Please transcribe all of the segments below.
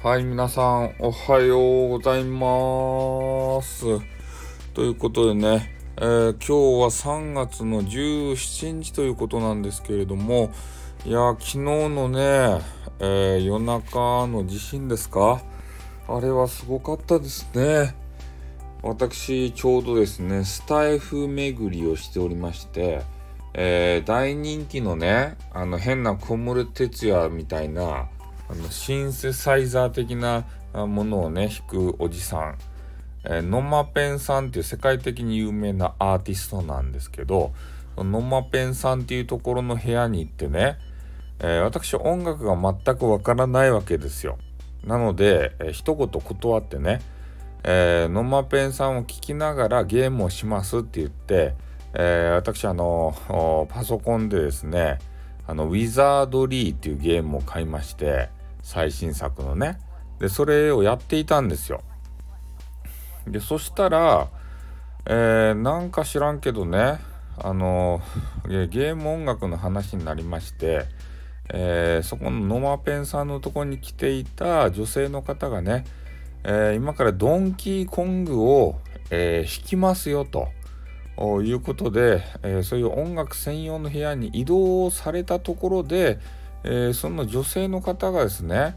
はい、皆さん、おはようございます。ということでね、えー今日は3月の17日ということなんですけれども、いや、昨日のね、えー夜中の地震ですか？あれはすごかったですね。私、ちょうどですね、スタイフ巡りをしておりまして、えー大人気のね、あの変な小室哲也みたいな、あのシンセサイザー的なものをね、弾くおじさん、えーノマペンさんっていう世界的に有名なアーティストなんですけど、ノマペンさんっていうところの部屋に行ってね、えー私音楽が全くわからないわけですよ。なので、えー一言断ってね、えーノマペンさんを聞きながらゲームをしますって言って、えー私あのパソコンでですねあのウィザードリーっていうゲームを買いまして最新作のね。でそれをやっていたんですよ。でそしたら、えーなんか知らんけどねあのゲーム音楽の話になりまして、えーそこのノマペンさんのとこに来ていた女性の方がね、えー今からドンキーコングを、えー弾きますよということで、えそういう音楽専用の部屋に移動されたところで、えーその女性の方がですね、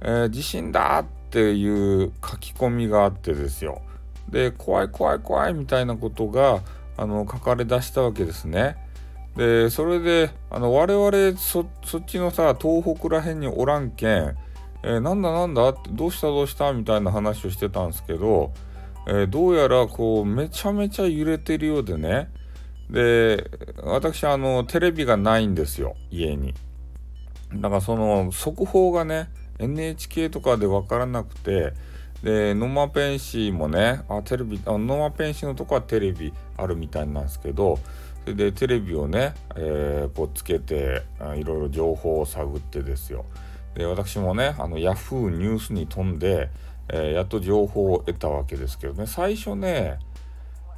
えー地震だっていう書き込みがあってですよ。で怖い怖い怖いみたいなことがあの書かれ出したわけですね。でそれであの我々そっちのさ東北らへんにおらんけん、えーなんだなんだってどうしたどうしたみたいな話をしてたんですけど、えーどうやらこうめちゃめちゃ揺れてるようでね。で私あのテレビがないんですよ家に。だからその速報がね NHK とかで分からなくてでノマペンシーもねあテレビあノマペンシーのとこはテレビあるみたいなんですけどそれでテレビをね、えーこうつけていろいろ情報を探ってですよ。で私もねあのヤフーニュースに飛んで、えーやっと情報を得たわけですけどね。最初ね、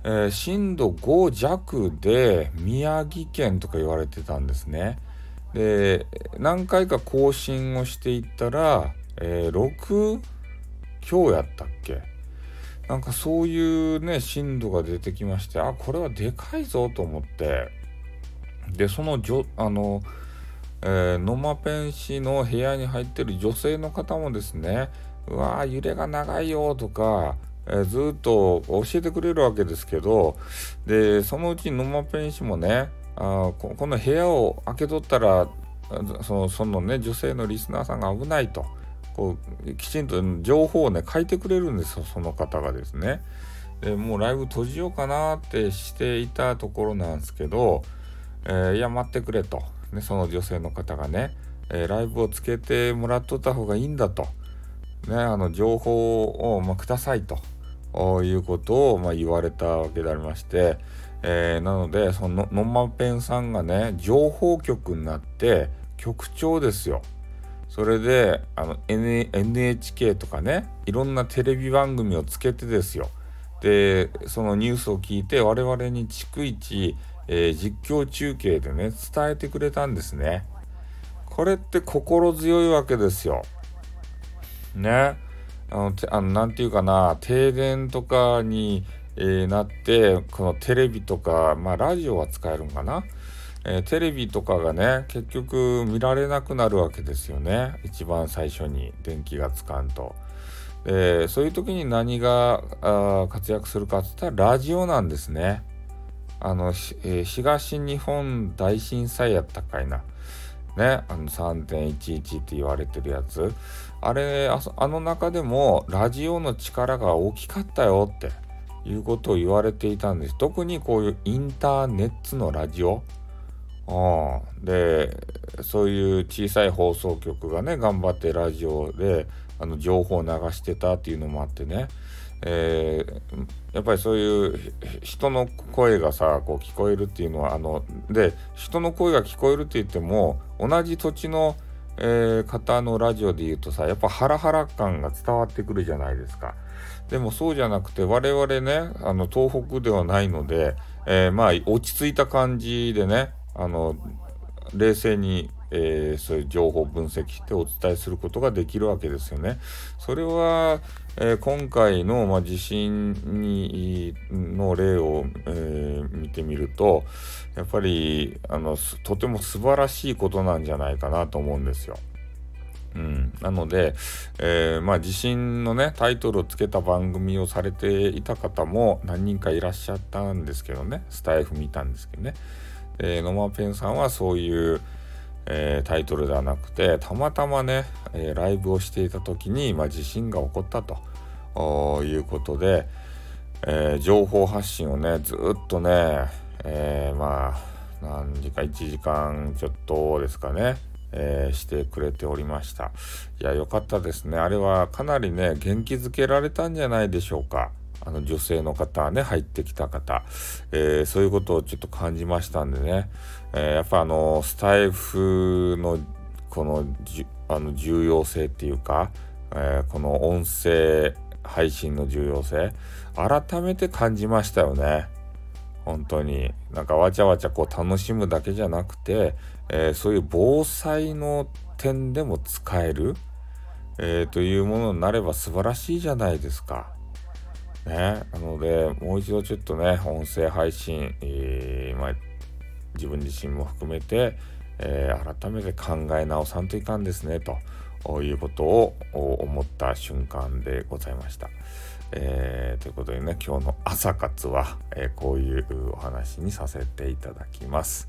えー震度5弱で宮城県とか言われてたんですね。で何回か更新をしていったら、えー6強やったっけ？なんかそういうね震度が出てきましてあこれはでかいぞと思って。でそのじょあの、えーノマペン氏の部屋に入ってる女性の方もですねうわー揺れが長いよとか、えずっと教えてくれるわけですけどでそのうちノマペン氏もねあここの部屋を開けとったらそのそのね女性のリスナーさんが危ないと。こうきちんと情報をね書いてくれるんですよその方がですね。でもうライブ閉じようかなってしていたところなんですけど、えーいや待ってくれと、ね、その女性の方がね、えーライブをつけてもらっとった方がいいんだと、ね、あの情報を、まあ、くださいと。いうことを、まあ、言われたわけでありまして、えーなのでそののまペンさんがね情報局になって局長ですよ。それであの、N、NHK とかねいろんなテレビ番組をつけてですよ。でそのニュースを聞いて我々に逐一、えー実況中継でね伝えてくれたんですね。これって心強いわけですよ。ね。あのてあのなんていうかな停電とかに、えーなってこのテレビとかまあラジオは使えるんかなえーテレビとかがね結局見られなくなるわけですよね一番最初に電気がつかんと。でそういう時に何があ活躍するかって言ったらラジオなんですね。あの、えー東日本大震災やったかいな。ね、あの3.11って言われてるやつ。あれあの中でもラジオの力が大きかったよっていうことを言われていたんです。特にこういうインターネットのラジオ。うん、でそういう小さい放送局がね頑張ってラジオであの情報を流してたっていうのもあってね、えーやっぱりそういう人の声がさこう聞こえるっていうのはあので人の声が聞こえるって言っても同じ土地の、えー方のラジオで言うとさやっぱハラハラ感が伝わってくるじゃないですか。でもそうじゃなくて我々ねあの東北ではないので、えーまあ落ち着いた感じでねあの冷静に、えー、そういう情報分析してお伝えすることができるわけですよね。それは、えー、今回の、まあ、地震にの例を、えー、見てみるとやっぱりあのとても素晴らしいことなんじゃないかなと思うんですよ。うん、なので、えー、まあ地震のねタイトルをつけた番組をされていた方も何人かいらっしゃったんですけどねスタイフ見たんですけどね、えー、野間ペンさんはそういう、えー、タイトルではなくてたまたまね、えライブをしていた時に、まあ、地震が起こったということで、え情報発信をねずっとね、えまあ何時か1時間ちょっとですかねえ、してくれておりました。いや、よかったですね。あれはかなりね、元気づけられたんじゃないでしょうか。あの女性の方ね、入ってきた方、えー、そういうことをちょっと感じましたんでね、えー、やっぱあの、スタイフのこのあの重要性っていうか、えこの音声配信の重要性、改めて感じましたよね。本当になんかわちゃわちゃこう楽しむだけじゃなくて、え、そういう防災の点でも使える、え、というものになれば素晴らしいじゃないですか。ね、なのでもう一度ちょっとね音声配信、えー、まあ、自分自身も含めて、え改めて考え直さんといかんですねということを思った瞬間でございました。えー、ということでね今日の朝活は、え、こういうお話にさせていただきます。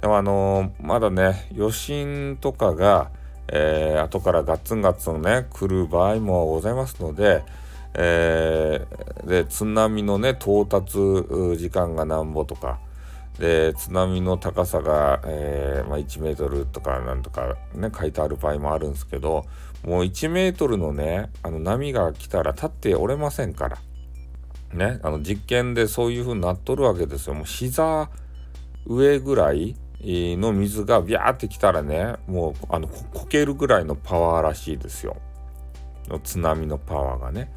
でもあの、まだね余震とかが、えー、後からガッツンガッツンね来る場合もございますので、えー、で津波のね到達時間がなんぼとかで津波の高さが、えーまあ、1メートルとかなんとかね書いてある場合もあるんですけどもう1メートルのねあの波が来たら立って折れませんからねあの実験でそういう風になっとるわけですよ。もう膝上ぐらいの水がビャーってきたらねもうあのこけるぐらいのパワーらしいですよ。津波のパワーがね。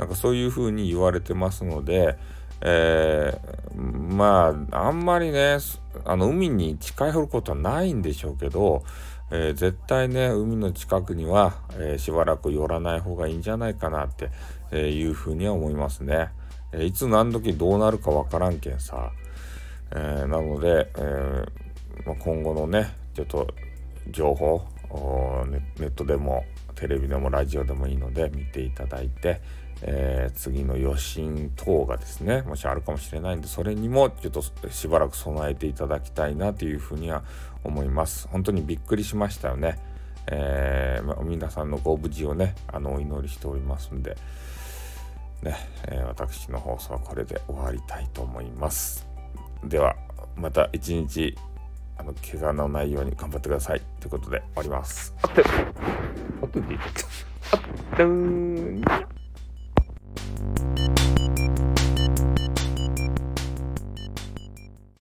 なんかそういう風に言われてますのでえー、まああんまりねあの海に近寄ることはないんでしょうけど、えー、絶対ね海の近くには、えー、しばらく寄らない方がいいんじゃないかなって、いうふうには思いますね。えいつ何時どうなるかわからんけんさ、えなので、えま今後のねちょっと情報ネットでもテレビでもラジオでもいいので見ていただいて、えー、次の余震等がですねもしあるかもしれないんでそれにもちょっとしばらく備えていただきたいなというふうには思います。本当にびっくりしましたよね、えー、ま皆さんのご無事をねあのお祈りしておりますんでね、えー、私の放送はこれで終わりたいと思います。ではまた一日あの怪我のないように頑張ってください。ということで終わります。あってあってあって